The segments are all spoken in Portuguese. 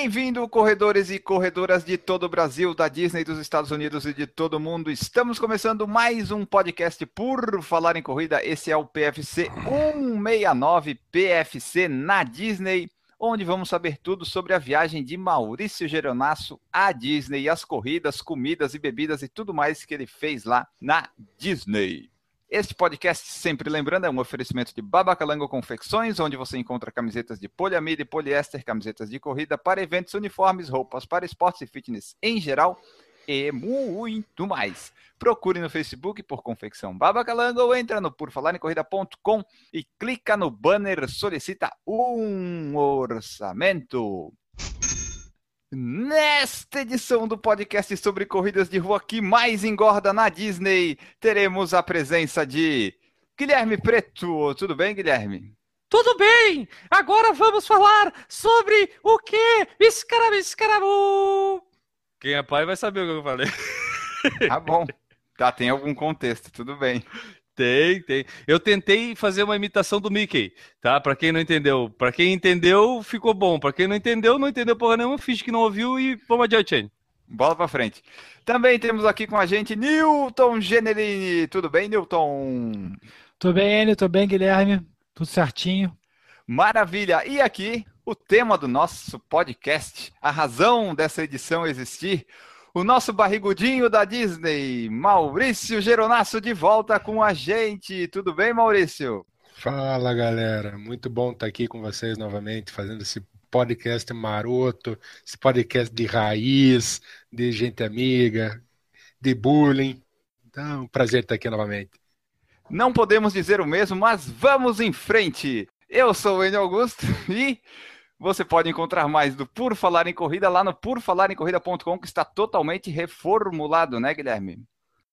Bem-vindo, corredores e corredoras de todo o Brasil, da Disney, dos Estados Unidos e de todo o mundo. Estamos começando mais um podcast por falar em corrida. Esse é o PFC 169 PFC na Disney, onde vamos saber tudo sobre a viagem de Maurício Geronasso à Disney, as corridas, comidas e bebidas e tudo mais que ele fez lá na Disney. Este podcast, sempre lembrando, é um oferecimento de Babacalango Confecções, onde você encontra camisetas de poliamida e poliéster, camisetas de corrida para eventos, uniformes, roupas para esportes e fitness em geral e muito mais. Procure no Facebook por Confecção Babacalango ou entra no porfalarecorrida.com e clica no banner Solicita um orçamento. Nesta edição do podcast sobre corridas de rua que mais engorda na Disney, teremos a presença de Guilherme Preto. Tudo bem, Guilherme? Tudo bem! Agora vamos falar sobre o que? Escarabu, escarabu! Quem é pai vai saber o que eu falei. Tá bom. Tá, tem algum contexto, tudo bem. Tem, tem. Eu tentei fazer uma imitação do Mickey, tá? Para quem não entendeu. Para quem entendeu, ficou bom. Para quem não entendeu, não entendeu porra nenhuma, fiz que não ouviu e vamos adiante aí. Bola para frente. Também temos aqui com a gente Newton Generini. Tudo bem, Newton? Tudo bem, Enio? Tudo bem, Guilherme? Tudo certinho. Maravilha! E aqui o tema do nosso podcast, a razão dessa edição existir, o nosso barrigudinho da Disney, Maurício Geronasso, de volta com a gente. Tudo bem, Maurício? Fala, galera. Muito bom estar aqui com vocês novamente, fazendo esse podcast maroto, esse podcast de raiz, de gente amiga, de bullying. Então, um prazer estar aqui novamente. Não podemos dizer o mesmo, mas vamos em frente. Eu sou o Enio Augusto e você pode encontrar mais do Por Falar em Corrida lá no purfalaremcorrida.com, que está totalmente reformulado, né, Guilherme?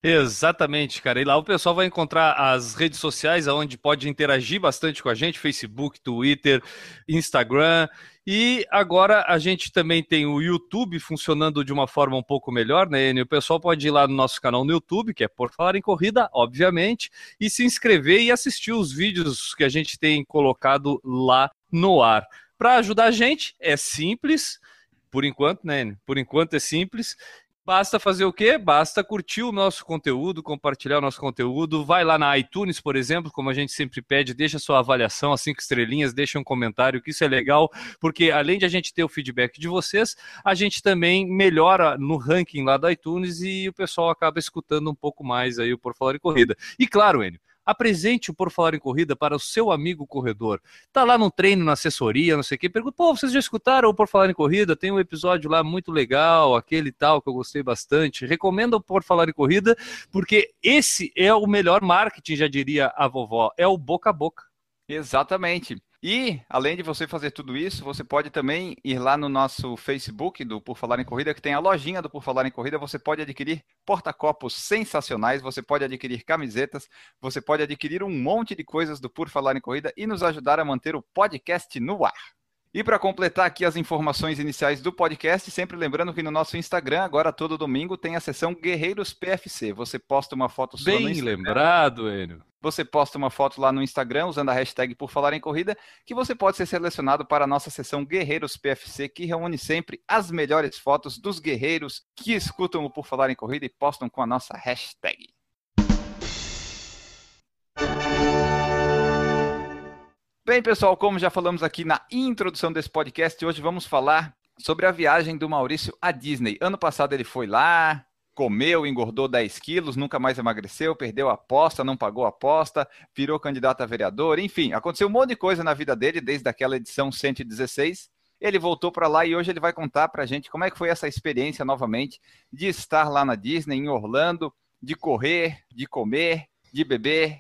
Exatamente, cara. E lá o pessoal vai encontrar as redes sociais onde pode interagir bastante com a gente: Facebook, Twitter, Instagram. E agora a gente também tem o YouTube funcionando de uma forma um pouco melhor, né, Enio? O pessoal pode ir lá no nosso canal no YouTube, que é Por Falar em Corrida, obviamente, e se inscrever e assistir os vídeos que a gente tem colocado lá no ar. Para ajudar a gente, é simples, por enquanto, né? Por enquanto é simples. Basta fazer o quê? Basta curtir o nosso conteúdo, compartilhar o nosso conteúdo. Vai lá na iTunes, por exemplo, como a gente sempre pede, deixa sua avaliação, as cinco estrelinhas, deixa um comentário, que isso é legal, porque além de a gente ter o feedback de vocês, a gente também melhora no ranking lá da iTunes e o pessoal acaba escutando um pouco mais aí o Por Falar em Corrida. E claro, Enio, apresente o Por Falar em Corrida para o seu amigo corredor. Tá lá no treino, na assessoria, não sei o quê, pergunta, pô, vocês já escutaram o Por Falar em Corrida? Tem um episódio lá muito legal, aquele tal, que eu gostei bastante. Recomenda o Por Falar em Corrida, porque esse é o melhor marketing, já diria a vovó, é o boca a boca. Exatamente. E, além de você fazer tudo isso, você pode também ir lá no nosso Facebook do Por Falar em Corrida, que tem a lojinha do Por Falar em Corrida. Você pode adquirir porta-copos sensacionais, você pode adquirir camisetas, você pode adquirir um monte de coisas do Por Falar em Corrida e nos ajudar a manter o podcast no ar. E para completar aqui as informações iniciais do podcast, sempre lembrando que no nosso Instagram, agora todo domingo, tem a seção Guerreiros PFC. Você posta uma foto sua no Bem Instagram. lembrado, Enio. Você posta uma foto lá no Instagram usando a hashtag por falar em corrida, que você pode ser selecionado para a nossa sessão Guerreiros PFC, que reúne sempre as melhores fotos dos guerreiros que escutam o Por Falar em Corrida e postam com a nossa hashtag. Bem, pessoal, como já falamos aqui na introdução desse podcast, hoje vamos falar sobre a viagem do Maurício à Disney. Ano passado ele foi lá, comeu, engordou 10 quilos, nunca mais emagreceu, perdeu a aposta, não pagou a aposta, virou candidato a vereador, enfim, aconteceu um monte de coisa na vida dele desde aquela edição 116. Ele voltou para lá e hoje ele vai contar para a gente como é que foi essa experiência novamente de estar lá na Disney, em Orlando, de correr, de comer, de beber,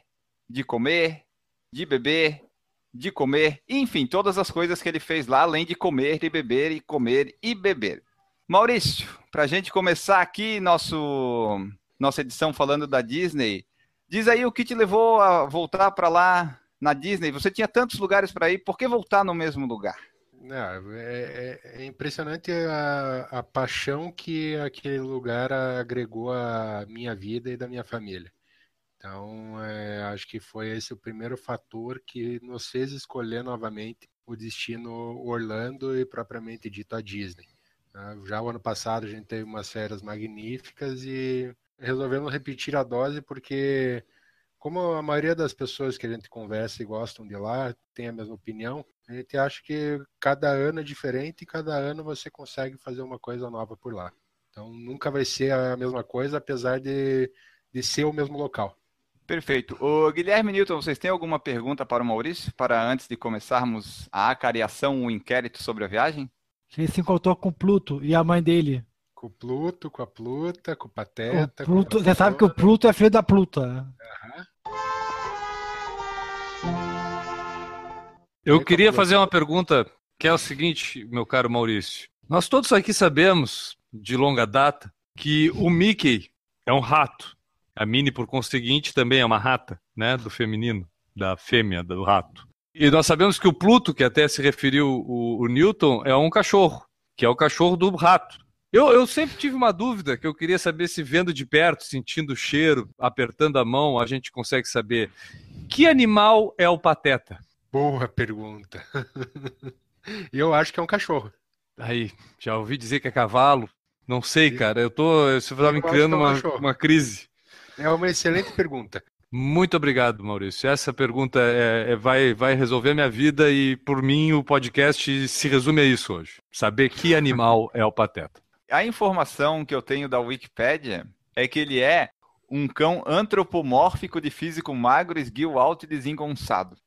de comer, de beber, de comer, enfim, todas as coisas que ele fez lá, além de comer e beber e comer e beber. Maurício, para a gente começar aqui nosso, nossa edição falando da Disney, Diz aí o que te levou a voltar para lá na Disney. Você tinha tantos lugares para ir, por que voltar no mesmo lugar? É, é- é impressionante a, a paixão que aquele lugar agregou à minha vida e da minha família. Então, é, acho que foi esse o primeiro fator que nos fez escolher novamente o destino Orlando e propriamente dito a Disney. Tá? Já o ano passado a gente teve umas férias magníficas e resolvemos repetir a dose porque, como a maioria das pessoas que a gente conversa e gostam de lá tem a mesma opinião, a gente acha que cada ano é diferente e cada ano você consegue fazer uma coisa nova por lá. Então nunca vai ser a mesma coisa, apesar de, de ser o mesmo local. Perfeito. O Guilherme Newton, vocês têm alguma pergunta para o Maurício? Para antes de começarmos a acariação, o inquérito sobre a viagem? Ele se encontrou com Pluto e a mãe dele. Com o Pluto, com a Pluta, com o O Pateta. com Pluto, a você sabe que o. Pluto é filho da Pluta. Aham. Eu queria fazer uma pergunta, que é o seguinte, meu caro Maurício. Nós todos aqui sabemos, de longa data, que o Mickey é um rato. A Minnie, por conseguinte, também é uma rata, né? Do feminino, da fêmea, do rato. E nós sabemos que o Pluto, que até se referiu o, o Newton, é um cachorro, que é o cachorro do rato. Eu, eu sempre tive uma dúvida que eu queria saber se vendo de perto, sentindo o cheiro, apertando a mão, a gente consegue saber. Que animal é o Pateta? Boa pergunta. Eu acho que é um cachorro. Aí, já ouvi dizer que é cavalo. Não sei, cara. Eu tô. Você tá me criando é um uma, uma crise. É uma excelente pergunta. Muito obrigado, Maurício. Essa pergunta é, é- vai, vai resolver minha vida e, por mim, o podcast se resume a isso hoje. Saber que animal é o Pateta. A informação que eu tenho da Wikipédia é que ele é um cão antropomórfico de físico magro, esguio alto e desengonçado.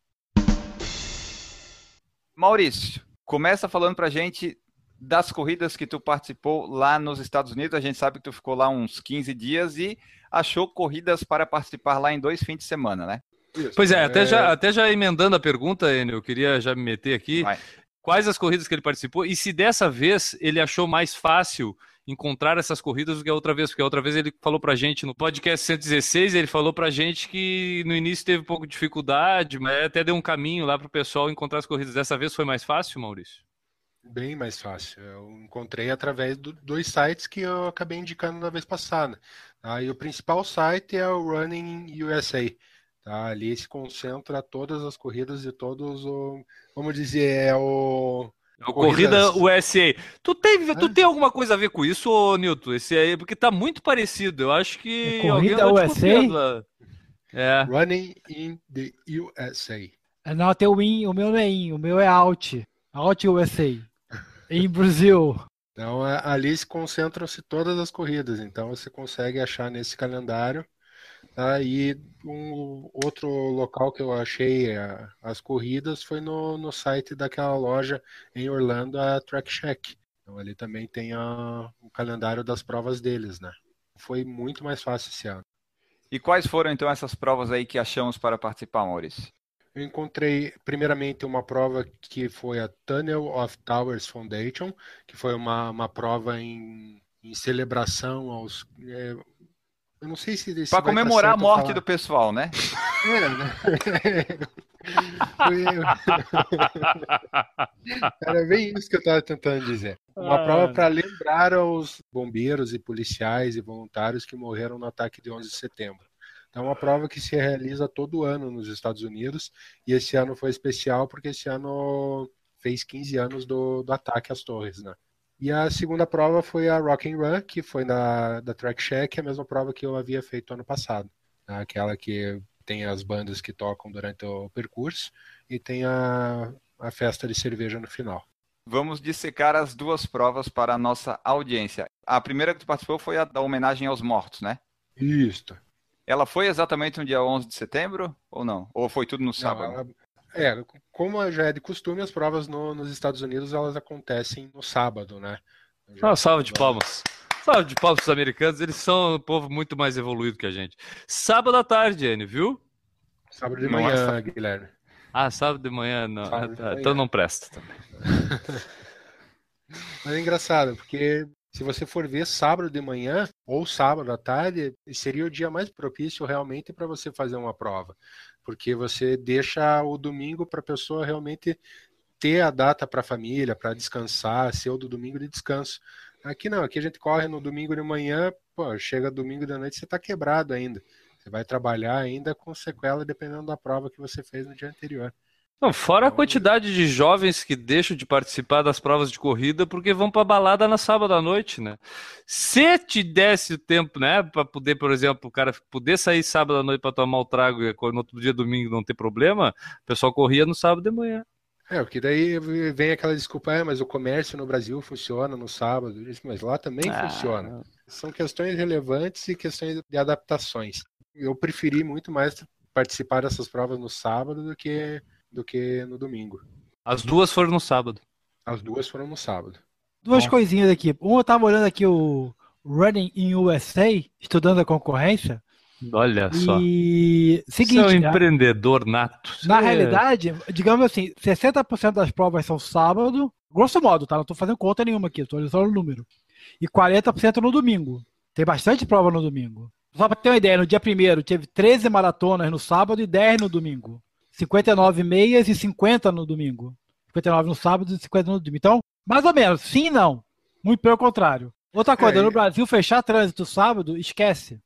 Maurício, começa falando pra gente das corridas que tu participou lá nos Estados Unidos. A gente sabe que tu ficou lá uns 15 dias e achou corridas para participar lá em dois fins de semana, né? Isso. Pois é, até, Já, até já emendando a pergunta, Enio, eu queria já me meter aqui. Vai. Quais as corridas que ele participou e se dessa vez ele achou mais fácil encontrar essas corridas do que a outra vez, porque a outra vez ele falou pra gente no podcast 116, ele falou pra gente que no início teve um pouco de dificuldade, mas até deu um caminho lá pro pessoal encontrar as corridas. Dessa vez foi mais fácil, Maurício? Bem mais fácil. Eu encontrei através do- dos sites que eu acabei indicando na vez passada. tá? E o principal site é o Running USA. Tá? Ali se concentra todas as corridas de todos o, vamos dizer, é o É o Corrida USA. Tu tem, tu tem alguma coisa a ver com isso, ô, Nilton? Esse aí, porque tá muito parecido. Eu acho que É alguém Corrida USA? É. Running in the USA. É, Não, tem o in, o meu não é in, o meu é out. Out USA. Em Brasil. Então, ali se concentram-se todas as corridas. Então, você consegue achar nesse calendário. Tá? E um outro local que eu achei a- as corridas foi no, no site daquela loja em Orlando, a Track Check. Então, ali também tem a- o calendário das provas deles, né? Foi muito mais fácil esse ano. E quais foram então essas provas aí que achamos para participar, Maurício? Eu encontrei, primeiramente, uma prova que foi a Tunnel of Towers Foundation, que foi uma, uma prova em, em celebração aos. é, eu não sei se. se Para tá comemorar a morte falar. do pessoal, né? É, né? Foi- Era bem isso que eu estava tentando dizer. Uma prova para lembrar aos bombeiros e policiais e voluntários que morreram no ataque de 11 de setembro. Então, é uma prova que se realiza todo ano nos Estados Unidos e esse ano foi especial porque esse ano fez 15 anos do, do ataque às torres, né? E a segunda prova foi a Rock and Run, que foi na, da Track Check, a mesma prova que eu havia feito ano passado. né? Aquela que tem as bandas que tocam durante o percurso e tem a, a festa de cerveja no final. Vamos dissecar as duas provas para a nossa audiência. A primeira que tu participou foi a da homenagem aos mortos, né? Isso. Ela foi exatamente no dia 11 de setembro ou não? Ou foi tudo no Não, sábado? ela- é, como já é de costume, as provas no- nos Estados Unidos elas acontecem no sábado, né? Já- Ah, salve de palmas. Salve de palmas pros americanos, eles são um povo muito mais evoluído que a gente. Sábado à tarde, Enio, viu? Sábado de Não manhã, só- Guilherme. Ah, sábado de manhã, não. Ah, de tá, manhã. Então não presta também. Mas é engraçado, porque Se você for ver sábado de manhã ou sábado à tarde, seria o dia mais propício realmente para você fazer uma prova, porque você deixa o domingo para a pessoa realmente ter a data para a família, para descansar, ser o do domingo de descanso. Aqui não, aqui a gente corre no domingo de manhã, pô, chega domingo da noite você está quebrado ainda. Você vai trabalhar ainda com sequela dependendo da prova que você fez no dia anterior. Não, fora a quantidade de jovens que deixam de participar das provas de corrida porque vão para balada na sábado à noite, né? Se te desse o tempo, né, para poder, por exemplo, o cara poder sair sábado à noite para tomar o trago e no outro dia domingo não ter problema, o pessoal corria no sábado de manhã. É, porque daí vem aquela desculpa, é, mas o comércio no Brasil funciona no sábado, mas lá também ah. funciona. São questões relevantes e questões de adaptações. Eu preferi muito mais participar dessas provas no sábado do que do que no domingo. As duas foram no sábado. As duas foram no sábado. Duas Bom. coisinhas aqui. Um, eu tava olhando aqui o Running in USA, estudando a concorrência. Olha só. E seguinte, Você é um né? empreendedor nato. Na é... realidade, digamos assim, 60% das provas são sábado, grosso modo, tá? Não tô fazendo conta nenhuma aqui, tô olhando só o número. E 40% no domingo. Tem bastante prova no domingo. Só para ter uma ideia, no dia primeiro teve 13 maratonas no sábado e 10 no domingo. 59 meias e 50 no domingo. 59 no sábado e 50 no domingo. Então, mais ou menos, sim e não. Muito pelo contrário. Outra coisa, é, no Brasil, fechar trânsito sábado, esquece.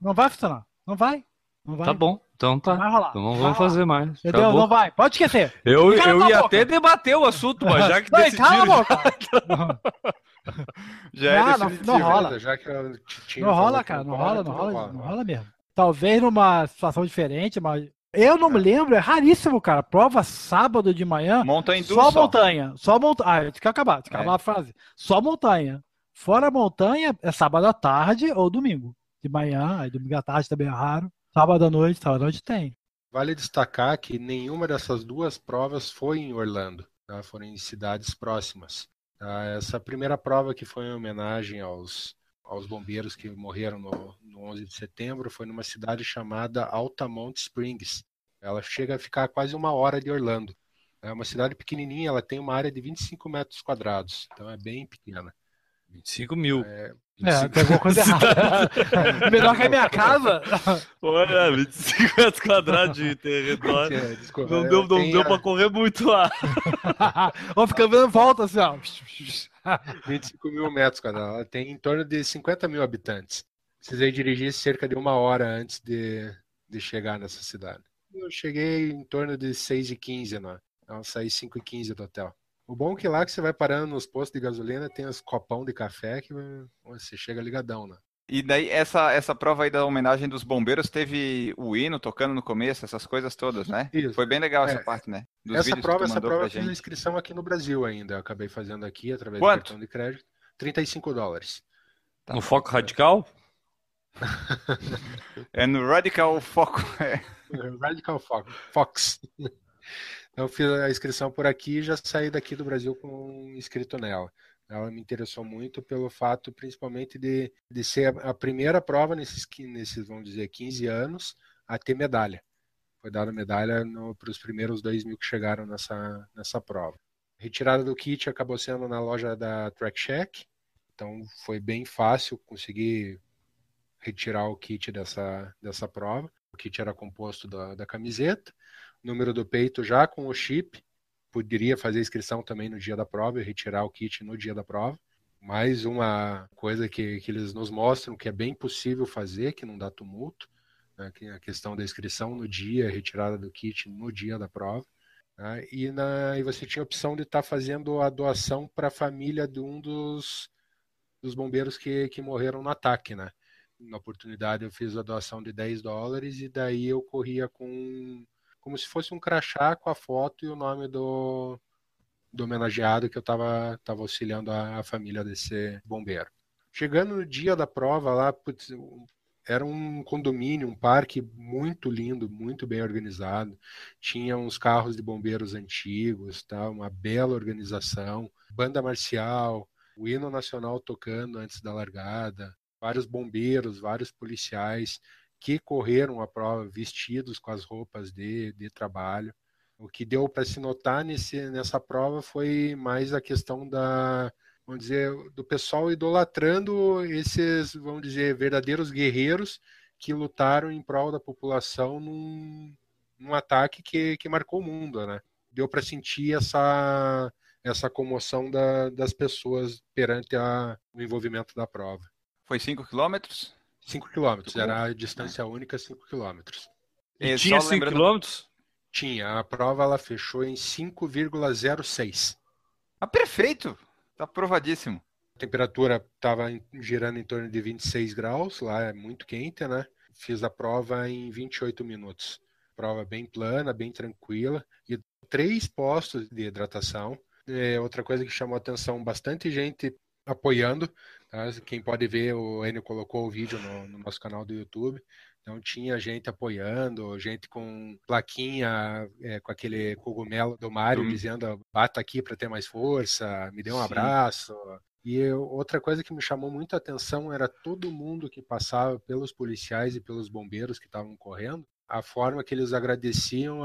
Não vai funcionar. Não vai. Não vai. Tá bom. Então tá. Vai rolar. Então não vamos fazer mais. Entendeu? Acabou. Não vai. Pode esquecer. Eu, eu ia até debater o assunto, mas já que não, decidiram... Cala a boca. já é não, não, não rola. Já que não rola, cara. Não rola, não rola, não rola mesmo. Talvez numa situação diferente, mas eu não me lembro, é raríssimo, cara. Prova sábado de manhã. Montanha só, só montanha. Só montanha. Ah, tem que acabar, tem que acabar é. a frase. Só montanha. Fora montanha, é sábado à tarde ou domingo. De manhã, aí domingo à tarde também é raro. Sábado à noite, sábado à noite tem. Vale destacar que nenhuma dessas duas provas foi em Orlando, tá? foram em cidades próximas. Tá? Essa primeira prova que foi em homenagem aos, aos bombeiros que morreram no, no 11 de setembro foi numa cidade chamada Altamont Springs. Ela chega a ficar quase uma hora de Orlando. É uma cidade pequenininha, ela tem uma área de 25 metros quadrados, então é bem pequena. 25 mil. É, é tem alguma coisa errada. Menor que a minha casa. Olha, 25 metros quadrados de território. É, desculpa, não deu, não deu a... pra correr muito lá. Vamos ficar dando volta assim, ó. 25 mil metros quadrados. Ela tem em torno de 50 mil habitantes. Precisei dirigir cerca de uma hora antes de, de chegar nessa cidade. Eu cheguei em torno de 6 e 15 né? Então, saí 5 e 15 do hotel. O bom é que lá que você vai parando nos postos de gasolina, tem os copão de café que você chega ligadão, né? E daí, essa, essa prova aí da homenagem dos bombeiros teve o hino tocando no começo, essas coisas todas, né? Isso. Foi bem legal é. essa parte, né? Dos essa prova, essa prova eu fiz a inscrição aqui no Brasil ainda. Eu acabei fazendo aqui através Quanto? do cartão de crédito. 35 dólares. Tá. No Foco Radical? é no Radical Foco. É. Radical Fox. Fox. Então, eu fiz a inscrição por aqui e já saí daqui do Brasil com inscrito nela. Ela me interessou muito pelo fato, principalmente, de, de ser a primeira prova nesses, nesses, vamos dizer, 15 anos a ter medalha. Foi dada medalha para os primeiros 2 mil que chegaram nessa, nessa prova. Retirada do kit acabou sendo na loja da Track Check, então foi bem fácil conseguir retirar o kit dessa, dessa prova. O kit era composto da, da camiseta, número do peito já com o chip. Poderia fazer inscrição também no dia da prova e retirar o kit no dia da prova. Mais uma coisa que, que eles nos mostram que é bem possível fazer, que não dá tumulto. Né, que é a questão da inscrição no dia, retirada do kit no dia da prova. Né, e, na, e você tinha a opção de estar tá fazendo a doação para a família de um dos, dos bombeiros que, que morreram no ataque, né? na oportunidade eu fiz a doação de 10 dólares e daí eu corria com como se fosse um crachá com a foto e o nome do, do homenageado que eu estava tava auxiliando a, a, família desse bombeiro. Chegando no dia da prova lá, putz, era um condomínio, um parque muito lindo, muito bem organizado. Tinha uns carros de bombeiros antigos, tá? uma bela organização, banda marcial, o hino nacional tocando antes da largada, vários bombeiros, vários policiais que correram a prova vestidos com as roupas de, de trabalho. O que deu para se notar nesse, nessa prova foi mais a questão da, vamos dizer, do pessoal idolatrando esses, vamos dizer, verdadeiros guerreiros que lutaram em prol da população num, num ataque que, que marcou o mundo, né? Deu para sentir essa, essa comoção da, das pessoas perante a, o envolvimento da prova. Foi 5 quilômetros? 5 quilômetros, era a distância única 5 quilômetros. E tinha 5 lembrando... quilômetros? Tinha, a prova ela fechou em 5,06. Ah, perfeito! Tá aprovadíssimo. A temperatura estava girando em torno de 26 graus, lá é muito quente, né? Fiz a prova em 28 minutos. Prova bem plana, bem tranquila. E três postos de hidratação. É, outra coisa que chamou atenção, bastante gente apoiando. Tá? Quem pode ver, o Enio colocou o vídeo no, no nosso canal do YouTube. Então tinha gente apoiando, gente com plaquinha, é, com aquele cogumelo do Mário hum. dizendo bata aqui para ter mais força, me dê um Sim. abraço. E eu, outra coisa que me chamou muito a atenção era todo mundo que passava pelos policiais e pelos bombeiros que estavam correndo, a forma que eles agradeciam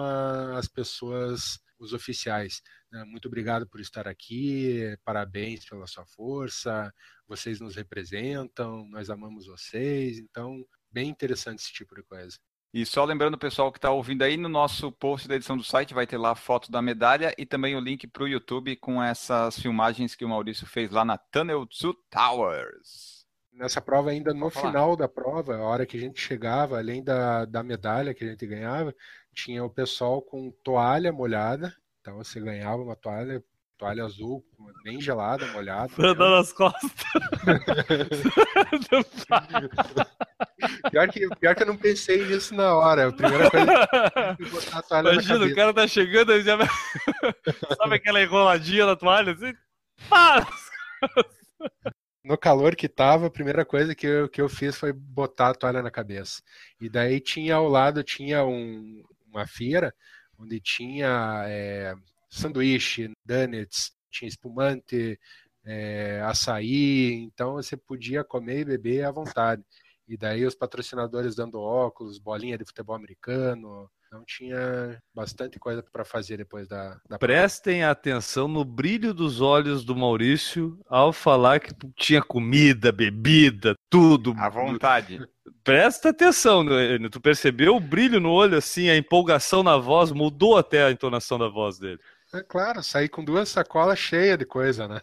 as pessoas, os oficiais. Né? Muito obrigado por estar aqui, parabéns pela sua força, vocês nos representam, nós amamos vocês. Então, bem interessante esse tipo de coisa. E só lembrando o pessoal que está ouvindo aí, no nosso post da edição do site vai ter lá a foto da medalha e também o link para o YouTube com essas filmagens que o Maurício fez lá na Tunnel 2 Towers. Nessa prova, ainda no final da prova, a hora que a gente chegava, além da, da medalha que a gente ganhava, tinha o pessoal com toalha molhada. Então você ganhava uma toalha toalha azul, bem gelada, molhada. Andando nas costas. pior, que, pior que eu não pensei nisso na hora. A primeira coisa que botar a toalha Imagina, o cara tá chegando e já sabe aquela enroladinha na toalha assim? Para! no calor que tava, a primeira coisa que eu, que eu fiz foi botar a toalha na cabeça. E daí tinha ao lado tinha um, uma feira onde tinha é, sanduíche, donuts, tinha espumante, é, açaí, então você podia comer e beber à vontade. E daí os patrocinadores dando óculos, bolinha de futebol americano, então tinha bastante coisa para fazer depois da, da Prestem atenção no brilho dos olhos do Maurício ao falar que tinha comida, bebida, tudo. À vontade. Presta atenção, tu percebeu o brilho no olho, assim, a empolgação na voz, mudou até a entonação da voz dele. É claro, saí com duas sacolas cheias de coisa, né?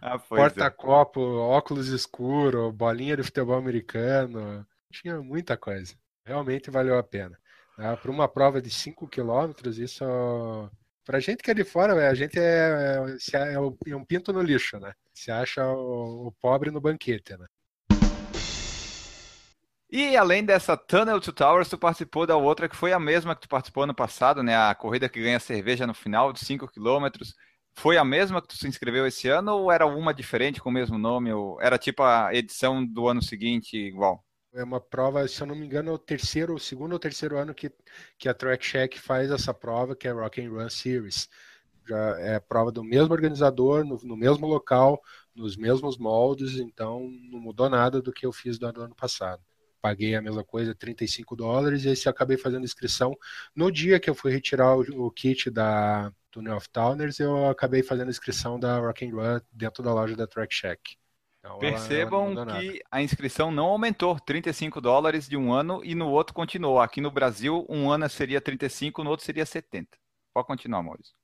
Ah, é. Porta-copo, é. óculos escuro, bolinha de futebol americano. Tinha muita coisa. Realmente valeu a pena. Né? Para uma prova de 5 quilômetros, isso. Pra gente que é de fora, a gente é, é, é um pinto no lixo, né? Se acha o, o pobre no banquete, né? E além dessa Tunnel to Towers, tu participou da outra que foi a mesma que tu participou ano passado, né? A corrida que ganha cerveja no final de 5 km. Foi a mesma que tu se inscreveu esse ano ou era uma diferente com o mesmo nome? Ou era tipo a edição do ano seguinte igual? É uma prova, se eu não me engano, é o terceiro, o segundo ou terceiro ano que, que a Track Check faz essa prova, que é a Rock and Run Series. Já é prova do mesmo organizador, no, no mesmo local, nos mesmos moldes, então não mudou nada do que eu fiz do ano passado paguei a mesma coisa, 35 dólares, e aí acabei fazendo inscrição. No dia que eu fui retirar o, o kit da Tunnel of Towners, eu acabei fazendo inscrição da Rock and Run dentro da loja da Track Shack. Então, Percebam ela, ela que a inscrição não aumentou, 35 dólares de um ano e no outro continuou. Aqui no Brasil, um ano seria 35, no outro seria 70. Pode continuar, Maurício.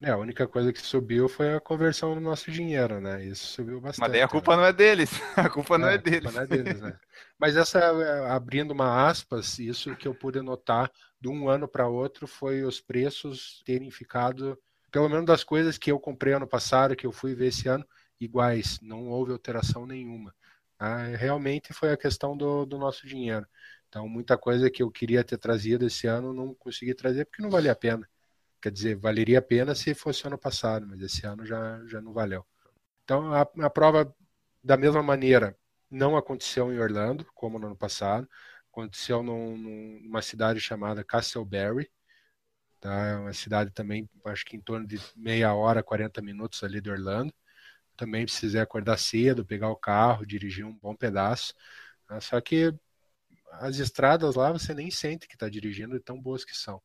É, a única coisa que subiu foi a conversão do nosso dinheiro, né? Isso subiu bastante. Mas daí a culpa né? não é deles. A culpa é, não é deles. Não é deles né? Mas essa, é, abrindo uma aspas, isso que eu pude notar de um ano para outro foi os preços terem ficado, pelo menos das coisas que eu comprei ano passado, que eu fui ver esse ano, iguais. Não houve alteração nenhuma. Ah, realmente foi a questão do, do nosso dinheiro. Então, muita coisa que eu queria ter trazido esse ano não consegui trazer porque não valia a pena. Quer dizer, valeria a pena se fosse ano passado, mas esse ano já, já não valeu. Então, a, a prova, da mesma maneira, não aconteceu em Orlando, como no ano passado. Aconteceu num, numa cidade chamada Castleberry. Tá? É uma cidade também, acho que em torno de meia hora, 40 minutos ali de Orlando. Também precisei acordar cedo, pegar o carro, dirigir um bom pedaço. Tá? Só que as estradas lá você nem sente que está dirigindo, de tão boas que são.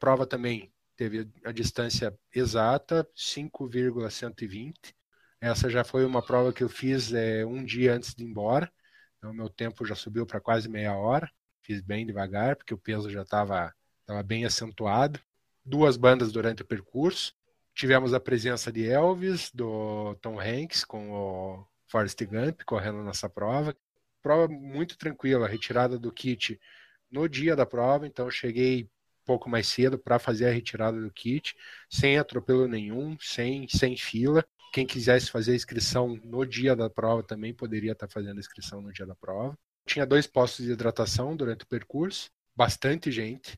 Prova também teve a distância exata, 5,120. Essa já foi uma prova que eu fiz é, um dia antes de ir embora. Então, meu tempo já subiu para quase meia hora. Fiz bem devagar, porque o peso já estava tava bem acentuado. Duas bandas durante o percurso. Tivemos a presença de Elvis, do Tom Hanks, com o Forrest Gump correndo nessa prova. Prova muito tranquila, retirada do kit no dia da prova, então cheguei pouco mais cedo para fazer a retirada do kit, sem atropelo nenhum, sem, sem fila. Quem quisesse fazer a inscrição no dia da prova também poderia estar tá fazendo a inscrição no dia da prova. Tinha dois postos de hidratação durante o percurso, bastante gente.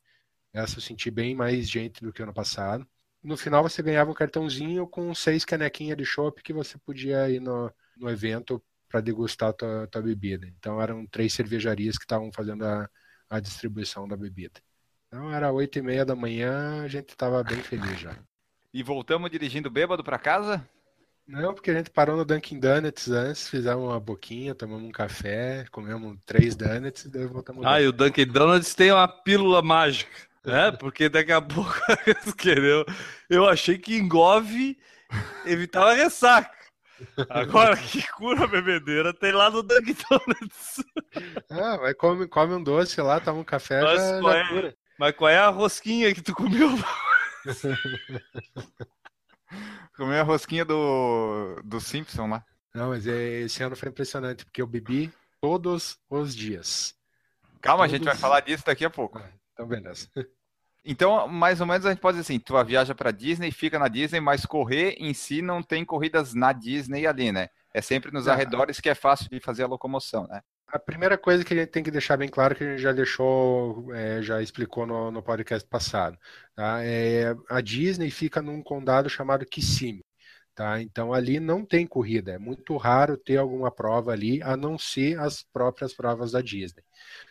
Essa eu senti bem mais gente do que ano passado. No final você ganhava um cartãozinho com seis canequinhas de chopp que você podia ir no, no evento para degustar a tua, tua, bebida. Então eram três cervejarias que estavam fazendo a, a distribuição da bebida. Então era oito e meia da manhã, a gente estava bem feliz já. E voltamos dirigindo bêbado para casa? Não, porque a gente parou no Dunkin' Donuts antes, fizemos uma boquinha, tomamos um café, comemos três donuts e daí voltamos. Ah, e o Dunkin' Donuts tem uma pílula mágica, né? Porque daqui a pouco, quereu. Eu achei que engove evitava ressaca. Agora, que cura bebedeira tem lá no Dunkin' Donuts. Ah, vai come, come um doce lá, toma um café, Mas já, qual já é, cura. Mas qual é a rosquinha que tu comeu? Comeu a rosquinha do, do Simpson lá. Não, mas é, esse ano foi impressionante, porque eu bebi todos os dias. Calma, todos... a gente vai falar disso daqui a pouco. Então, beleza. Então, mais ou menos a gente pode dizer assim, tu viaja para Disney, fica na Disney, mas correr em si não tem corridas na Disney ali, né? É sempre nos arredores que é fácil de fazer a locomoção, né? A primeira coisa que a gente tem que deixar bem claro, que a gente já deixou, é, já explicou no, no podcast passado, tá? é, a Disney fica num condado chamado Kissimmee. Tá? Então ali não tem corrida, é muito raro ter alguma prova ali, a não ser as próprias provas da Disney.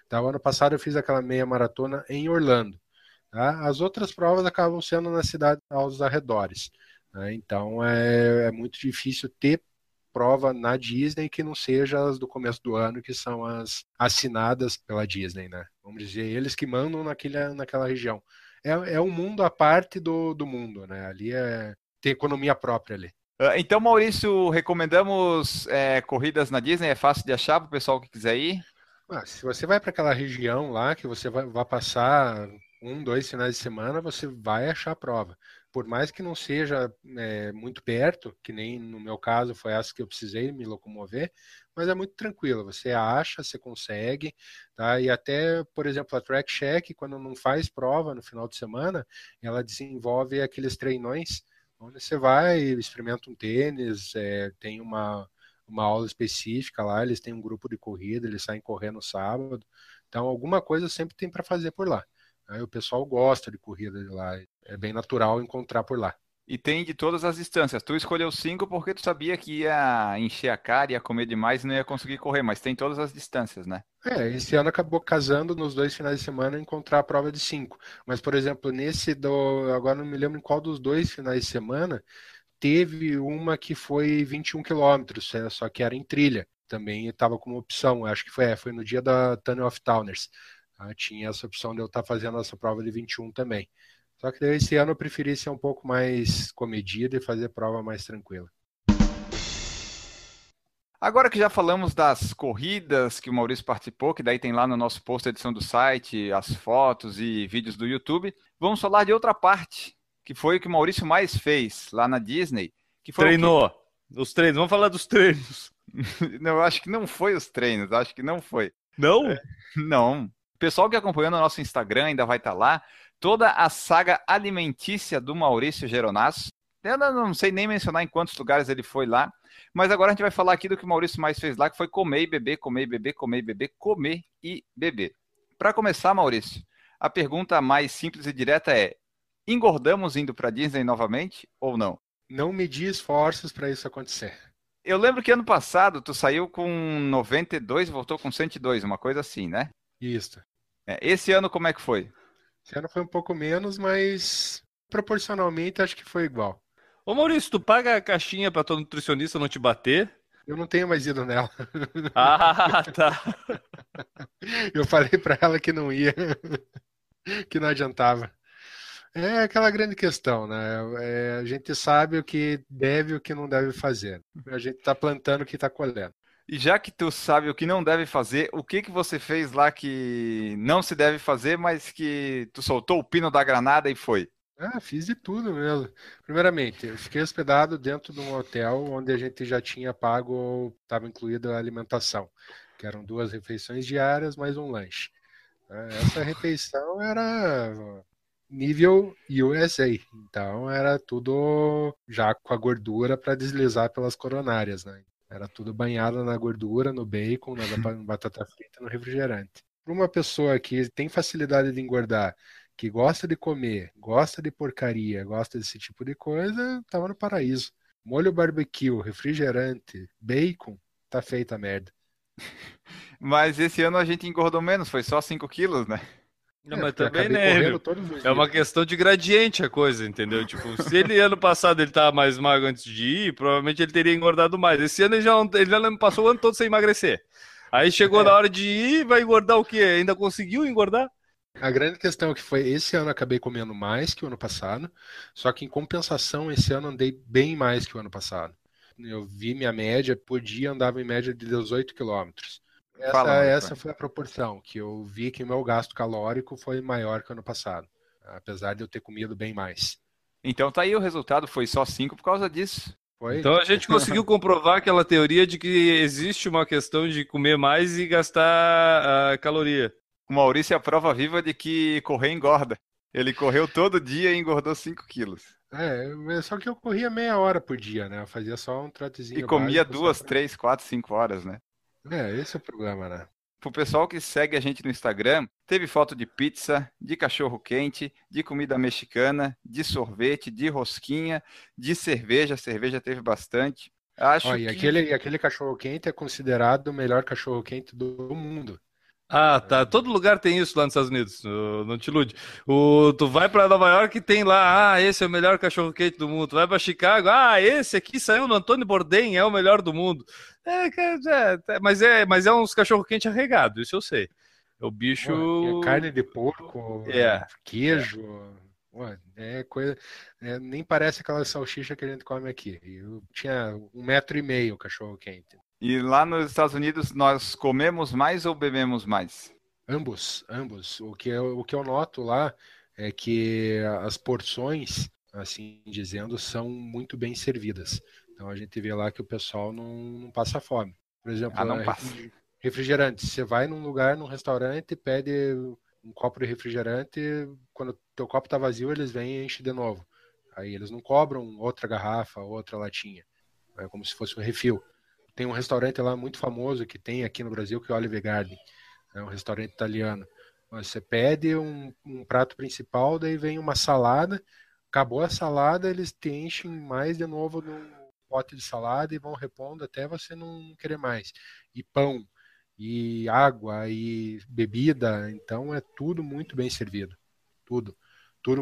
Tá? O ano passado eu fiz aquela meia maratona em Orlando. Tá? As outras provas acabam sendo na cidade aos arredores. Né? Então é, é, muito difícil ter prova na Disney que não seja as do começo do ano, que são as assinadas pela Disney, né? Vamos dizer, eles que mandam naquela, naquela região. É, é um mundo à parte do, do mundo, né? Ali é, tem economia própria ali. Ah, então, Maurício, recomendamos é, corridas na Disney? É fácil de achar para o pessoal que quiser ir? Ah, se você vai para aquela região lá, que você vai, vai passar um, dois finais de semana, você vai achar a prova. Por mais que não seja é, muito perto, que nem no meu caso foi essa que eu precisei me locomover, mas é muito tranquilo. Você acha, você consegue, tá? E até, por exemplo, a Track Check, quando não faz prova no final de semana, ela desenvolve aqueles treinões onde você vai, experimenta um tênis, é, tem uma, uma aula específica lá, eles têm um grupo de corrida, eles saem correndo no sábado. Então, alguma coisa sempre tem para fazer por lá. Aí o pessoal gosta de corrida de lá. É bem natural encontrar por lá. E tem de todas as distâncias. Tu escolheu cinco porque tu sabia que ia encher a cara, ia comer demais e não ia conseguir correr, mas tem todas as distâncias, né? É, esse ano acabou casando nos dois finais de semana encontrar a prova de cinco. Mas, por exemplo, nesse do. Agora não me lembro em qual dos dois finais de semana, teve uma que foi 21 quilômetros, é, só que era em trilha. Também estava como opção. Acho que foi, é, foi no dia da Tunnel of Towners. Tá? Tinha essa opção de eu estar tá fazendo essa prova de 21 também. Só que esse ano eu preferi ser um pouco mais comedido e fazer prova mais tranquila. Agora que já falamos das corridas que o Maurício participou, que daí tem lá no nosso post edição do site, as fotos e vídeos do YouTube, vamos falar de outra parte, que foi o que o Maurício mais fez lá na Disney. Que foi Treinou. Os treinos, vamos falar dos treinos. não, eu acho que não foi os treinos, acho que não foi. Não? É, não pessoal que acompanhou no nosso Instagram ainda vai estar tá lá. Toda a saga alimentícia do Maurício Geronasso. Eu não sei nem mencionar em quantos lugares ele foi lá, mas agora a gente vai falar aqui do que o Maurício mais fez lá, que foi comer e beber, comer e beber, comer e beber, comer e beber. Para começar, Maurício, a pergunta mais simples e direta é: engordamos indo para Disney novamente ou não? Não medi esforços para isso acontecer. Eu lembro que ano passado tu saiu com 92 e voltou com 102, uma coisa assim, né? Isso. É, esse ano como é que foi? Esse ano foi um pouco menos, mas proporcionalmente acho que foi igual. Ô Maurício, tu paga a caixinha para tua nutricionista não te bater? Eu não tenho mais ido nela. Ah, tá. Eu falei para ela que não ia, que não adiantava. É aquela grande questão, né? É, a gente sabe o que deve e o que não deve fazer. A gente está plantando o que está colhendo. E já que tu sabe o que não deve fazer, o que que você fez lá que não se deve fazer, mas que tu soltou o pino da granada e foi? Ah, fiz de tudo mesmo. Primeiramente, eu fiquei hospedado dentro de um hotel onde a gente já tinha pago, estava incluída a alimentação, que eram duas refeições diárias mais um lanche. Essa refeição era nível USA, então era tudo já com a gordura para deslizar pelas coronárias, né? Era tudo banhado na gordura, no bacon, na batata frita, no refrigerante. Para uma pessoa que tem facilidade de engordar que gosta de comer, gosta de porcaria, gosta desse tipo de coisa, tava no paraíso. Molho barbecue, refrigerante, bacon, tá feita a merda. Mas esse ano a gente engordou menos, foi só 5 quilos, né? Não, é, mas também, né? É uma questão de gradiente a coisa, entendeu? Tipo, se ele ano passado ele tava mais magro antes de ir, provavelmente ele teria engordado mais. Esse ano ele já, ele já passou o ano todo sem emagrecer. Aí chegou é. na hora de ir, vai engordar o quê? Ainda conseguiu engordar? A grande questão é que foi esse ano acabei comendo mais que o ano passado, só que em compensação esse ano andei bem mais que o ano passado. Eu vi minha média, por dia andava em média de 18 quilômetros. Essa, Fala, essa foi a proporção, que eu vi que o meu gasto calórico foi maior que o ano passado, apesar de eu ter comido bem mais. Então tá aí o resultado, foi só 5 por causa disso. Foi. Então a gente conseguiu comprovar aquela teoria de que existe uma questão de comer mais e gastar uh, caloria. O Maurício é a prova viva de que correr engorda. Ele correu todo dia e engordou 5 quilos. É, só que eu corria meia hora por dia, né? Eu fazia só um trotezinho. E comia duas, três, quatro, cinco horas, né? É, esse é o problema, né? Pro pessoal que segue a gente no Instagram, teve foto de pizza, de cachorro quente, de comida mexicana, de sorvete, de rosquinha, de cerveja. Cerveja teve bastante. Acho Olha, que... aquele, aquele cachorro quente é considerado o melhor cachorro quente do mundo. Ah, tá. Todo lugar tem isso lá nos Estados Unidos, não te ilude. O, tu vai para Nova York e tem lá, ah, esse é o melhor cachorro quente do mundo. Tu vai para Chicago, ah, esse aqui saiu no Antônio Bourdain, é o melhor do mundo. É, é, é, mas é, mas é uns cachorro quente arregado, isso eu sei. É o bicho. é carne de porco, é. queijo. É coisa. É, nem parece aquela salsicha que a gente come aqui. Eu tinha um metro e meio cachorro quente. E lá nos Estados Unidos nós comemos mais ou bebemos mais? Ambos, ambos. O que eu, o que eu noto lá é que as porções, assim dizendo, são muito bem servidas. Então a gente vê lá que o pessoal não, não passa fome. Por exemplo, ah, não passa. refrigerante. Você vai num lugar, num restaurante, pede um copo de refrigerante, quando o teu copo está vazio, eles vêm e enchem de novo. Aí eles não cobram outra garrafa, outra latinha. É como se fosse um refil. Tem um restaurante lá muito famoso que tem aqui no Brasil, que é o Olive Garden. É um restaurante italiano. Você pede um, um prato principal, daí vem uma salada. Acabou a salada, eles te enchem mais de novo num pote de salada e vão repondo até você não querer mais. E pão, e água, e bebida. Então é tudo muito bem servido. Tudo. Tudo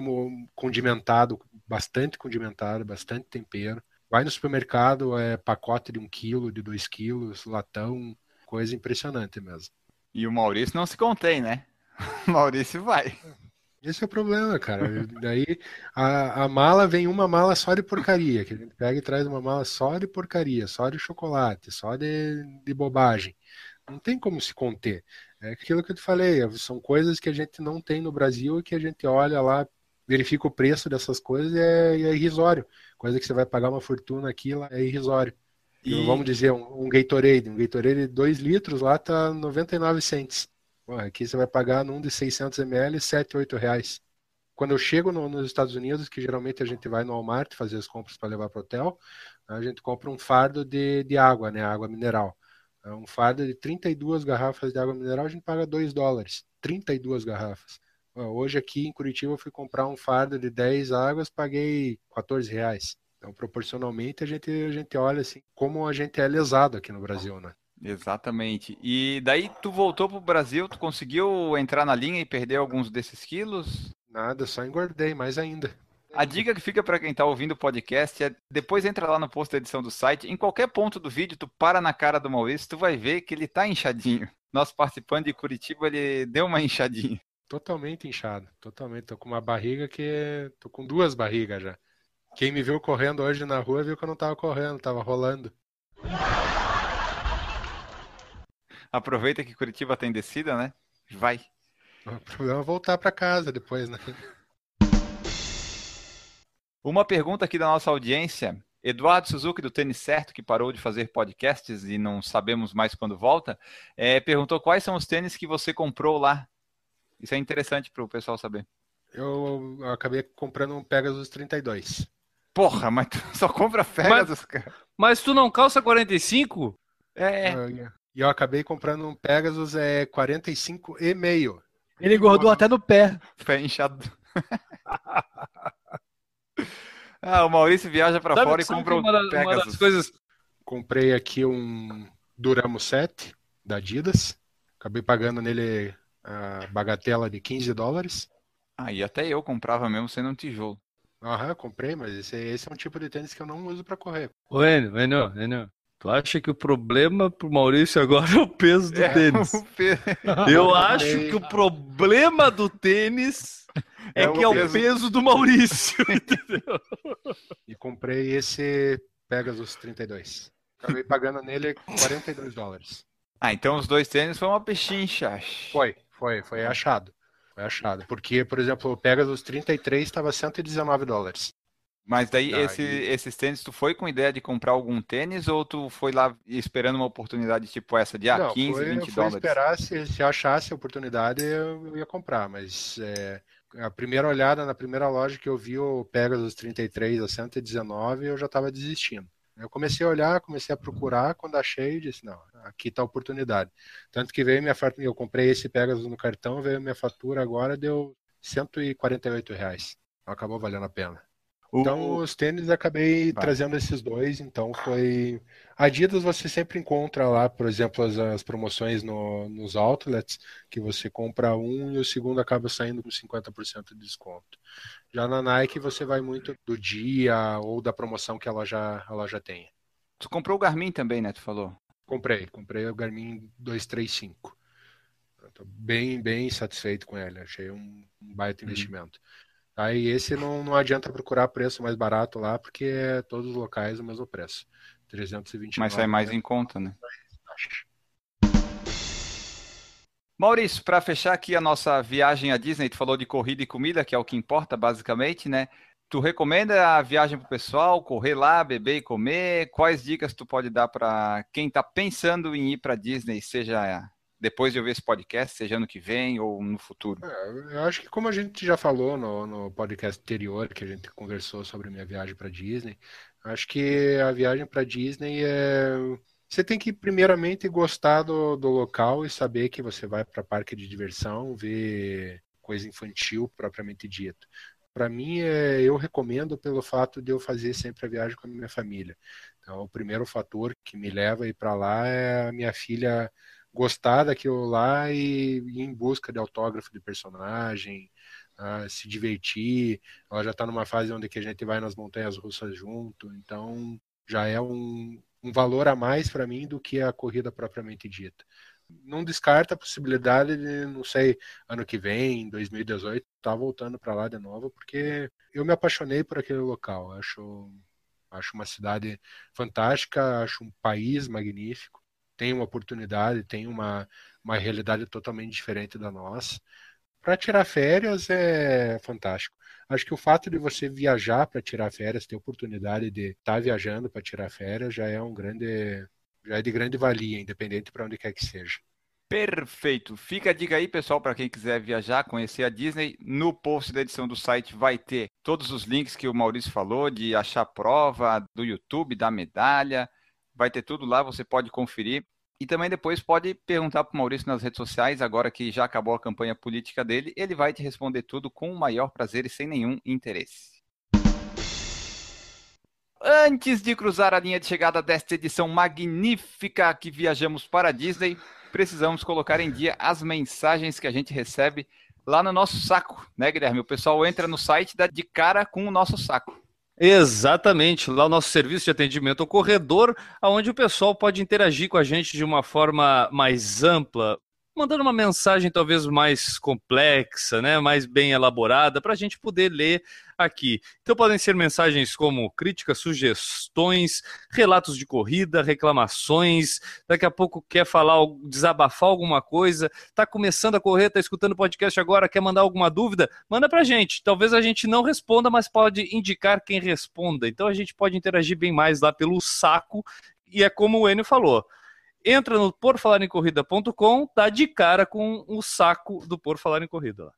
condimentado, bastante condimentado, bastante tempero. Vai no supermercado, é pacote de um quilo, de dois quilos, latão, coisa impressionante mesmo. E o Maurício não se contém, né? O Maurício vai. Esse é o problema, cara. Daí a, a mala vem uma mala só de porcaria, que a gente pega e traz uma mala só de porcaria, só de chocolate, só de, de bobagem. Não tem como se conter. É aquilo que eu te falei, são coisas que a gente não tem no Brasil e que a gente olha lá, verifica o preço dessas coisas e é, é irrisório. Coisa que você vai pagar uma fortuna aqui lá é irrisório. E... Vamos dizer, um, um Gatorade. Um Gatorade de 2 litros lá tá 99 cents. aqui você vai pagar num de 600 ml 7, 8 reais. Quando eu chego no, nos Estados Unidos, que geralmente a gente vai no Walmart fazer as compras para levar para o hotel, a gente compra um fardo de, de água, né, água mineral. É um fardo de 32 garrafas de água mineral, a gente paga 2 dólares. 32 garrafas. Hoje aqui em Curitiba eu fui comprar um fardo de 10 águas, paguei 14 reais. Então, proporcionalmente, a gente, a gente olha assim como a gente é lesado aqui no Brasil, né? Exatamente. E daí tu voltou pro Brasil, tu conseguiu entrar na linha e perder alguns desses quilos? Nada, só engordei mais ainda. A dica que fica para quem está ouvindo o podcast é depois entra lá no post da edição do site, em qualquer ponto do vídeo, tu para na cara do Maurício, tu vai ver que ele tá inchadinho. Nosso participante de Curitiba, ele deu uma inchadinha. Totalmente inchado, totalmente. Tô com uma barriga que. Tô com duas barrigas já. Quem me viu correndo hoje na rua viu que eu não tava correndo, tava rolando. Aproveita que Curitiba tem descida, né? Vai. O problema é voltar para casa depois, né? Uma pergunta aqui da nossa audiência. Eduardo Suzuki, do Tênis Certo, que parou de fazer podcasts e não sabemos mais quando volta, é, perguntou quais são os tênis que você comprou lá. Isso é interessante para o pessoal saber. Eu, eu acabei comprando um Pegasus 32. Porra, mas tu só compra Pegasus, cara. Mas tu não calça 45? É. E eu acabei comprando um Pegasus é 45 e meio. Ele engordou até no pé. Pé inchado. ah, o Maurício viaja para fora e compra um uma, Pegasus. uma das coisas. Comprei aqui um Duramo 7 da Adidas. Acabei pagando nele a bagatela de 15 dólares. Ah, e até eu comprava mesmo sendo um tijolo. Aham, comprei, mas esse, esse é um tipo de tênis que eu não uso para correr. Ô, Enio, Enio, Enio, tu acha que o problema pro Maurício agora é o peso do É, tênis? o pe- Eu acho que o problema do tênis é, É que é o peso. peso do Maurício. entendeu? E comprei esse Pegasus 32. Acabei pagando nele 42 dólares. Ah, então os dois tênis foi uma pechincha. Foi, foi, foi achado. Foi achado. Porque, por exemplo, o Pegasus 33 estava 119 dólares. Mas daí Daí- esse- esses tênis, tu foi com ideia de comprar algum tênis ou tu foi lá esperando uma oportunidade tipo essa de ah, Não, 15, foi, 20 foi dólares? esperar, se, se achasse a oportunidade, eu, eu ia comprar. Mas é, a primeira olhada, na primeira loja que eu vi o Pegasus 33 a 119, eu já estava desistindo. Eu comecei a olhar, comecei a procurar, quando achei, disse, não, aqui está a oportunidade. Tanto que veio minha fatura, eu comprei esse Pegasus no cartão, veio minha fatura agora, deu 148 reais. Então, acabou valendo a pena. O- Então, os tênis acabei Vai. trazendo esses dois, então foi. Adidas você sempre encontra lá, por exemplo, as, as promoções no- nos outlets, que você compra um e o segundo acaba saindo com 50% de desconto. Já na Nike você vai muito do dia ou da promoção que ela já, ela já tem. Tu comprou o Garmin também, né? Tu falou. Comprei, comprei o Garmin 235. Eu tô bem, bem satisfeito com ele, achei um, um baita Uhum. investimento. Aí esse não, não adianta procurar preço mais barato lá, porque é todos os locais o mesmo preço. 329. Mas sai mais em conta, né? Maurício, para fechar aqui a nossa viagem à Disney, tu falou de corrida e comida, que é o que importa basicamente, né? Tu recomenda a viagem pro pessoal, correr lá, beber e comer? Quais dicas tu pode dar para quem está pensando em ir para Disney, seja depois de ouvir esse podcast, seja ano que vem ou no futuro? É, eu acho que como a gente já falou no, no podcast anterior, que a gente conversou sobre a minha viagem para Disney, acho que a viagem para Disney é. Você tem que primeiramente gostar do, do local e saber que você vai para parque de diversão, ver coisa infantil propriamente dito. Para mim, é, eu recomendo pelo fato de eu fazer sempre a viagem com a minha família. Então, o primeiro fator que me leva a ir para lá é a minha filha gostar daquilo lá e ir em busca de autógrafo de personagem, ah, se divertir. Ela já está numa fase onde que a gente vai nas montanhas russas junto, então já é um, um valor a mais para mim do que a corrida propriamente dita. Não descarta a possibilidade de, não sei, ano que vem, 2018, estar tá voltando para lá de novo, porque eu me apaixonei por aquele local. Acho, acho uma cidade fantástica, acho um país magnífico tem uma oportunidade, tem uma, uma realidade totalmente diferente da nossa. Para tirar férias é fantástico. Acho que o fato de você viajar para tirar férias, ter oportunidade de estar tá viajando para tirar férias, já é um grande, já é de grande valia, independente para onde quer que seja. Perfeito. Fica a dica aí, pessoal, para quem quiser viajar, conhecer a Disney. No post da edição do site vai ter todos os links que o Maurício falou, de achar prova do YouTube, da medalha. Vai ter tudo lá, você pode conferir. E também depois pode perguntar para o Maurício nas redes sociais, agora que já acabou a campanha política dele, ele vai te responder tudo com o maior prazer e sem nenhum interesse. Antes de cruzar a linha de chegada desta edição magnífica que viajamos para a Disney, precisamos colocar em dia as mensagens que a gente recebe lá no nosso saco, né, Guilherme? O pessoal entra no site e dá de cara com o nosso saco. Exatamente, lá o nosso serviço de atendimento ao corredor, onde o pessoal pode interagir com a gente de uma forma mais ampla. mandando uma mensagem talvez mais complexa, né, mais bem elaborada, para a gente poder ler aqui. Então podem ser mensagens como críticas, sugestões, relatos de corrida, reclamações, daqui a pouco quer falar, desabafar alguma coisa, está começando a correr, está escutando o podcast agora, quer mandar alguma dúvida, manda para a gente. Talvez a gente não responda, mas pode indicar quem responda. Então a gente pode interagir bem mais lá pelo saco, e é como o Enio falou entra no porfalarencorrida.com, dá de cara com o saco do Por Falar em Corrida.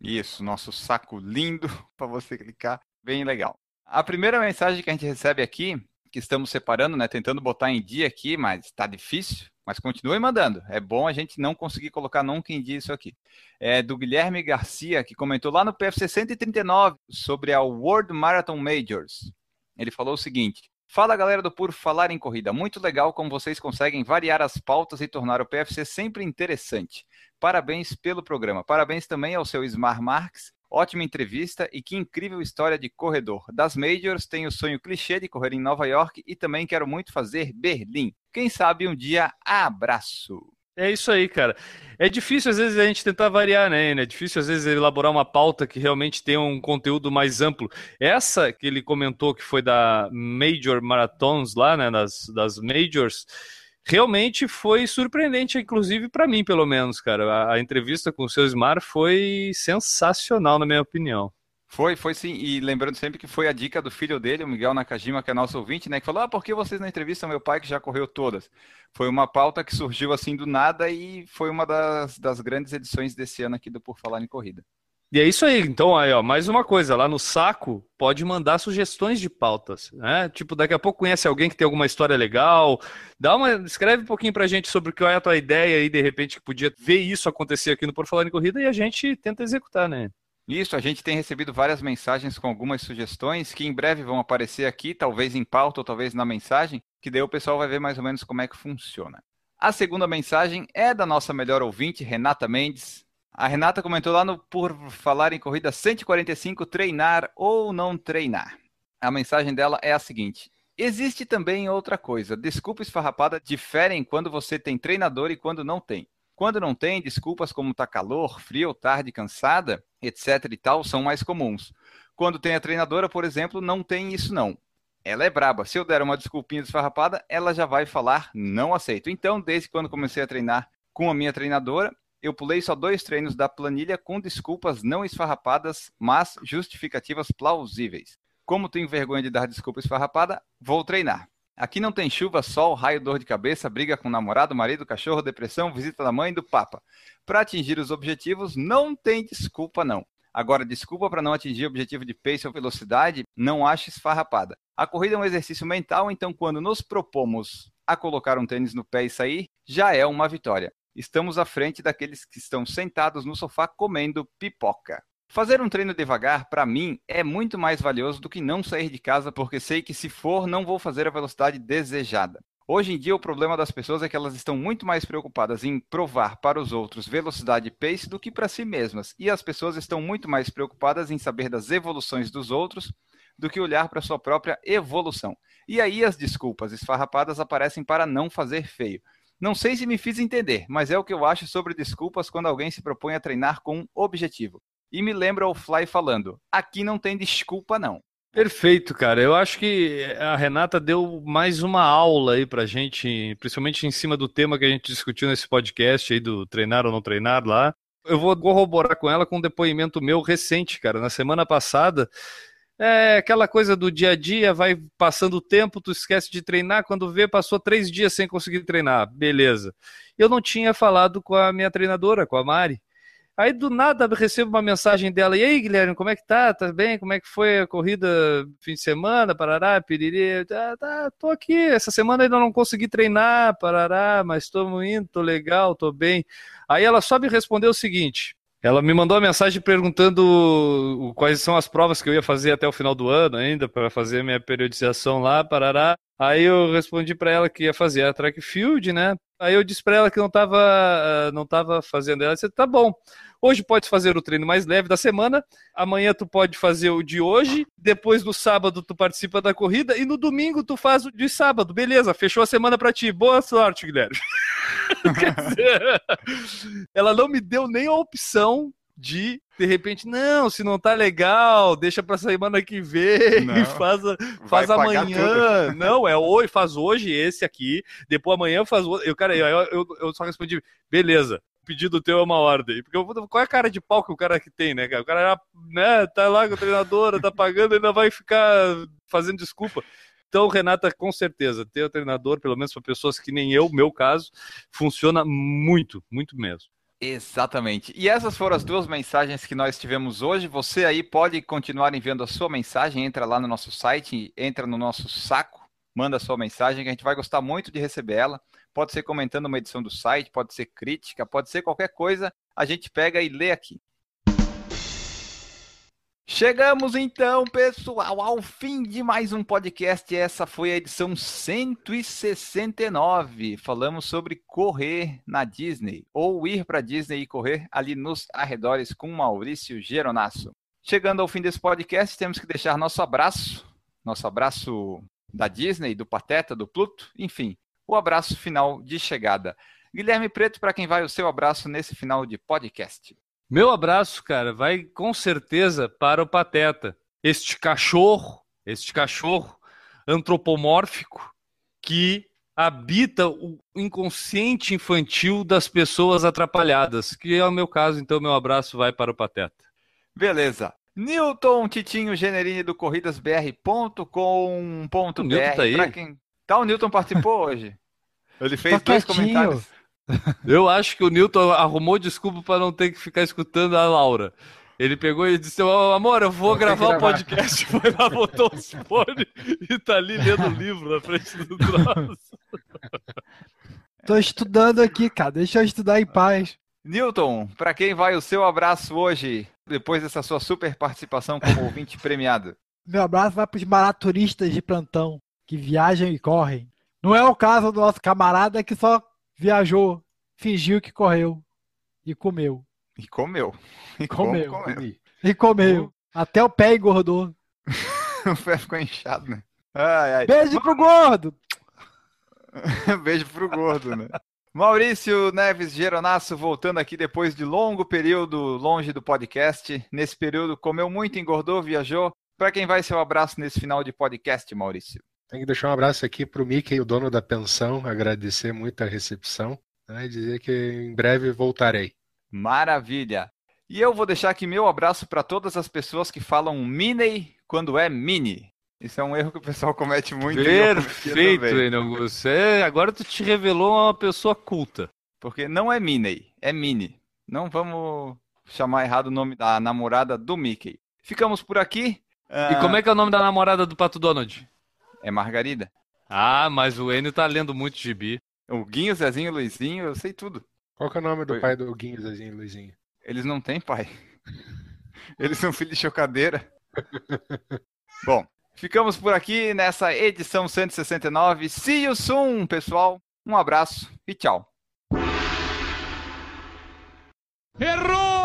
Isso, nosso saco lindo para você clicar, bem legal. A primeira mensagem que a gente recebe aqui, que estamos separando, né, tentando botar em dia aqui, mas está difícil, mas continue mandando. É bom a gente não conseguir colocar nunca em dia isso aqui. É do Guilherme Garcia, que comentou lá no PFC 139 sobre a World Marathon Majors. Ele falou o seguinte: Fala galera do Puro Falar em Corrida, muito legal como vocês conseguem variar as pautas e tornar o PFC sempre interessante. Parabéns pelo programa. Parabéns também ao seu Smar Marques. Ótima entrevista e que incrível história de corredor. Das Majors, tenho o sonho clichê de correr em Nova York e também quero muito fazer Berlim. Quem sabe um dia, abraço. É isso aí, cara. É difícil às vezes a gente tentar variar, né? É difícil às vezes elaborar uma pauta que realmente tenha um conteúdo mais amplo. Essa que ele comentou que foi da Major Marathons lá, né? Das, das Majors, realmente foi surpreendente, inclusive para mim, pelo menos, cara. A, a entrevista com o seu Smar foi sensacional, na minha opinião. Foi, foi sim. E lembrando sempre que foi a dica do filho dele, o Miguel Nakajima, que é nosso ouvinte, né? Que falou: Ah, por que vocês não entrevistam meu pai que já correu todas? Foi uma pauta que surgiu assim do nada e foi uma das, das grandes edições desse ano aqui do Por Falar em Corrida. E é isso aí. Então, aí, ó, mais uma coisa, lá no saco pode mandar sugestões de pautas, né? Tipo, daqui a pouco conhece alguém que tem alguma história legal, dá uma, escreve um pouquinho pra gente sobre qual é a tua ideia aí, de repente, que podia ver isso acontecer aqui no Por Falar em Corrida e a gente tenta executar, né? Isso, a gente tem recebido várias mensagens com algumas sugestões que em breve vão aparecer aqui, talvez em pauta ou talvez na mensagem, que daí o pessoal vai ver mais ou menos como é que funciona. A segunda mensagem é da nossa melhor ouvinte, Renata Mendes. A Renata comentou lá no Por Falar em Corrida 145, treinar ou não treinar. A mensagem dela é a seguinte: Existe também outra coisa. Desculpa esfarrapada diferem quando você tem treinador e quando não tem. Quando não tem, desculpas como tá calor, frio, tarde, cansada, etc e tal, são mais comuns. Quando tem a treinadora, por exemplo, não tem isso não. Ela é braba. Se eu der uma desculpinha desfarrapada, ela já vai falar não aceito. Então, desde quando comecei a treinar com a minha treinadora, eu pulei só dois treinos da planilha com desculpas não esfarrapadas, mas justificativas plausíveis. Como tenho vergonha de dar desculpa esfarrapada, vou treinar. Aqui não tem chuva, sol, raio, dor de cabeça, briga com o namorado, marido, cachorro, depressão, visita da mãe e do papa. Para atingir os objetivos, não tem desculpa, não. Agora, desculpa para não atingir o objetivo de pace ou velocidade, não acho esfarrapada. A corrida é um exercício mental, então quando nos propomos a colocar um tênis no pé e sair, já é uma vitória. Estamos à frente daqueles que estão sentados no sofá comendo pipoca. Fazer um treino devagar, para mim, é muito mais valioso do que não sair de casa, porque sei que se for, não vou fazer a velocidade desejada. Hoje em dia, o problema das pessoas é que elas estão muito mais preocupadas em provar para os outros velocidade e pace do que para si mesmas, e as pessoas estão muito mais preocupadas em saber das evoluções dos outros do que olhar para sua própria evolução. E aí as desculpas esfarrapadas aparecem para não fazer feio. Não sei se me fiz entender, mas é o que eu acho sobre desculpas quando alguém se propõe a treinar com um objetivo. E me lembra o Fly falando: aqui não tem desculpa, não. Perfeito, cara. Eu acho que a Renata deu mais uma aula aí pra gente, principalmente em cima do tema que a gente discutiu nesse podcast aí do treinar ou não treinar lá. Eu vou corroborar com ela com um depoimento meu recente, cara. Na semana passada, é aquela coisa do dia a dia, vai passando o tempo, tu esquece de treinar, quando vê, passou três dias sem conseguir treinar. Beleza. Eu não tinha falado com a minha treinadora, com a Mari. Aí do nada recebo uma mensagem dela, e aí Guilherme, como é que tá? Tá bem? Como é que foi a corrida fim de semana? Parará, piriri, tá, tá, tô aqui, essa semana ainda não consegui treinar, parará, mas tô indo, tô legal, tô bem. Aí ela só me respondeu o seguinte, ela me mandou uma mensagem perguntando quais são as provas que eu ia fazer até o final do ano ainda, para fazer minha periodização lá, parará. Aí eu respondi para ela que ia fazer a track field, né? Aí eu disse para ela que não estava ah, não tava fazendo. Ela disse: tá bom. Hoje pode fazer o treino mais leve da semana, amanhã tu pode fazer o de hoje, depois no sábado tu participa da corrida e no domingo tu faz o de sábado. Beleza, fechou a semana para ti. Boa sorte, Guilherme. Quer dizer, ela não me deu nem a opção de, de repente, não, se não tá legal, deixa pra semana que vem, Não. faz, faz amanhã. Não, é hoje, faz hoje esse aqui, depois amanhã faz outro. Eu, cara, eu, eu, eu só respondi, beleza. Pedido teu é uma ordem. Porque qual é a cara de pau que o cara que tem, né, cara? O cara né, tá lá com a treinadora, tá pagando, ainda vai ficar fazendo desculpa. Então, Renata, com certeza, ter o treinador, pelo menos para pessoas que nem eu, meu caso, funciona muito, muito mesmo. Exatamente. E essas foram as duas mensagens que nós tivemos hoje. Você aí pode continuar enviando a sua mensagem. Entra lá no nosso site, entra no nosso saco, manda a sua mensagem, que a gente vai gostar muito de receber ela. Pode ser comentando uma edição do site, pode ser crítica, pode ser qualquer coisa. A gente pega e lê aqui. Chegamos então, pessoal, ao fim de mais um podcast. Essa foi a edição 169. Falamos sobre correr na Disney ou ir para Disney e correr ali nos arredores com Maurício Geronasso. Chegando ao fim desse podcast, temos que deixar nosso abraço, nosso abraço da Disney, do Pateta, do Pluto, enfim, o abraço final de chegada. Guilherme Preto, para quem vai o seu abraço nesse final de podcast? Meu abraço, cara, vai com certeza para o Pateta. Este cachorro, este cachorro antropomórfico que habita o inconsciente infantil das pessoas atrapalhadas, que é o meu caso, então meu abraço vai para o Pateta. Beleza. Newton Titinho Generini do corridasbr.com.br. Tá aí? Pra quem... Tá, o Newton participou hoje. Ele fez Tá dois comentários. Eu acho que o Newton arrumou desculpa para não ter que ficar escutando a Laura. Ele pegou e disse: "Ô, Amor, eu vou Vou gravar o gravar." podcast. Foi lá, botou os fones e tá ali lendo o livro na frente do troço. Tô estudando aqui, cara. Deixa eu estudar em paz. Newton, para quem vai o seu abraço hoje, depois dessa sua super participação como ouvinte premiado? Meu abraço vai pros maraturistas de plantão que viajam e correm. Não é o caso do nosso camarada que só viajou, fingiu que correu e comeu. E comeu. E Comeu. comeu. E comeu. Até o pé engordou. O pé ficou inchado, né? Ai, ai. Beijo pro gordo! Beijo pro gordo, né? Maurício Neves Geronasso voltando aqui depois de longo período longe do podcast. Nesse período comeu muito, engordou, viajou. Para quem vai seu abraço nesse final de podcast, Maurício? Tem que deixar um abraço aqui pro Mickey, o dono da pensão, agradecer muito a recepção né, e dizer que em breve voltarei. Maravilha. E eu vou deixar aqui meu abraço para todas as pessoas que falam Minnie quando é Mini. Isso é um erro que o pessoal comete muito. Perfeito. Enel. Você agora tu te revelou uma pessoa culta. Porque não é Minnie, é Mini. Não vamos chamar errado o nome da namorada do Mickey. Ficamos por aqui. E como é que é o nome da namorada do Pato Donald? É Margarida. Ah, mas o Enio tá lendo muito gibi. O Guinho, Zezinho, Luizinho, eu sei tudo. Qual que é o nome do Oi. pai do Guinho, Zezinho e Luizinho? Eles não têm pai. Eles são filhos de chocadeira. Bom, ficamos por aqui nessa edição 169. See you soon, pessoal. Um abraço e tchau. Errou!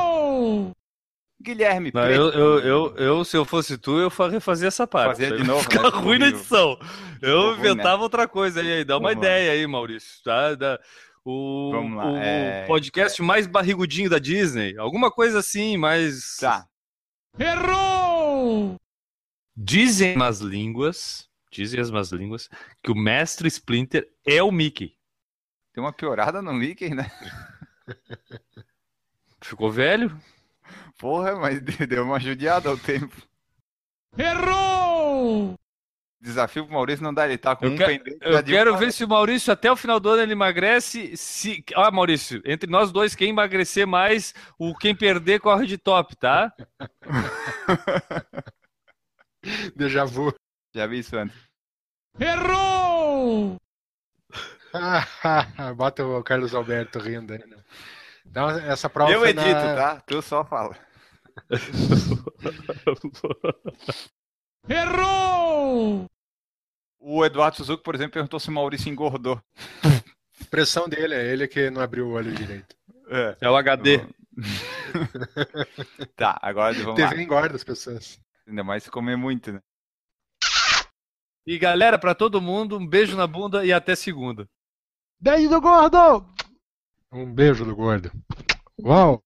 Guilherme Não, Preto. eu, eu, eu, eu, se eu fosse tu, eu fa- refazer essa parte. Fazia de novo, Ficar né? ruim na edição. Eu ruim, né? inventava outra coisa aí, aí. Dá uma Vamos lá. ideia aí, Maurício. Tá? Da- o, Vamos lá, o é- podcast mais barrigudinho da Disney. Alguma coisa assim, mas. Tá. Errou! Dizem as línguas. Dizem as más línguas que o mestre Splinter é o Mickey. Tem uma piorada no Mickey, né? Ficou velho? Porra, mas deu uma judiada ao tempo. Errou! Desafio pro Maurício não dá, ele tá com Eu um quero- pendente. já Eu quero uma- ver se o Maurício até o final do ano ele emagrece. Se... Ah, Maurício, entre nós dois, quem emagrecer mais, o quem perder corre de top, tá? Déjà vu. Já vi isso antes. Errou! Bota o Carlos Alberto rindo aí. Né? Então, essa prova Eu edito, na... tá? Tu só fala. Errou! O Eduardo Suzuki, por exemplo, perguntou se o Maurício engordou. Pressão dele, é ele que não abriu o olho direito. É. É o HD. Tá, agora vamos TV lá. engorda as pessoas. Ainda mais se comer muito, né? E galera, pra todo mundo, um beijo na bunda e até segunda. Beijo do gordo! Um beijo do gordo. Uau!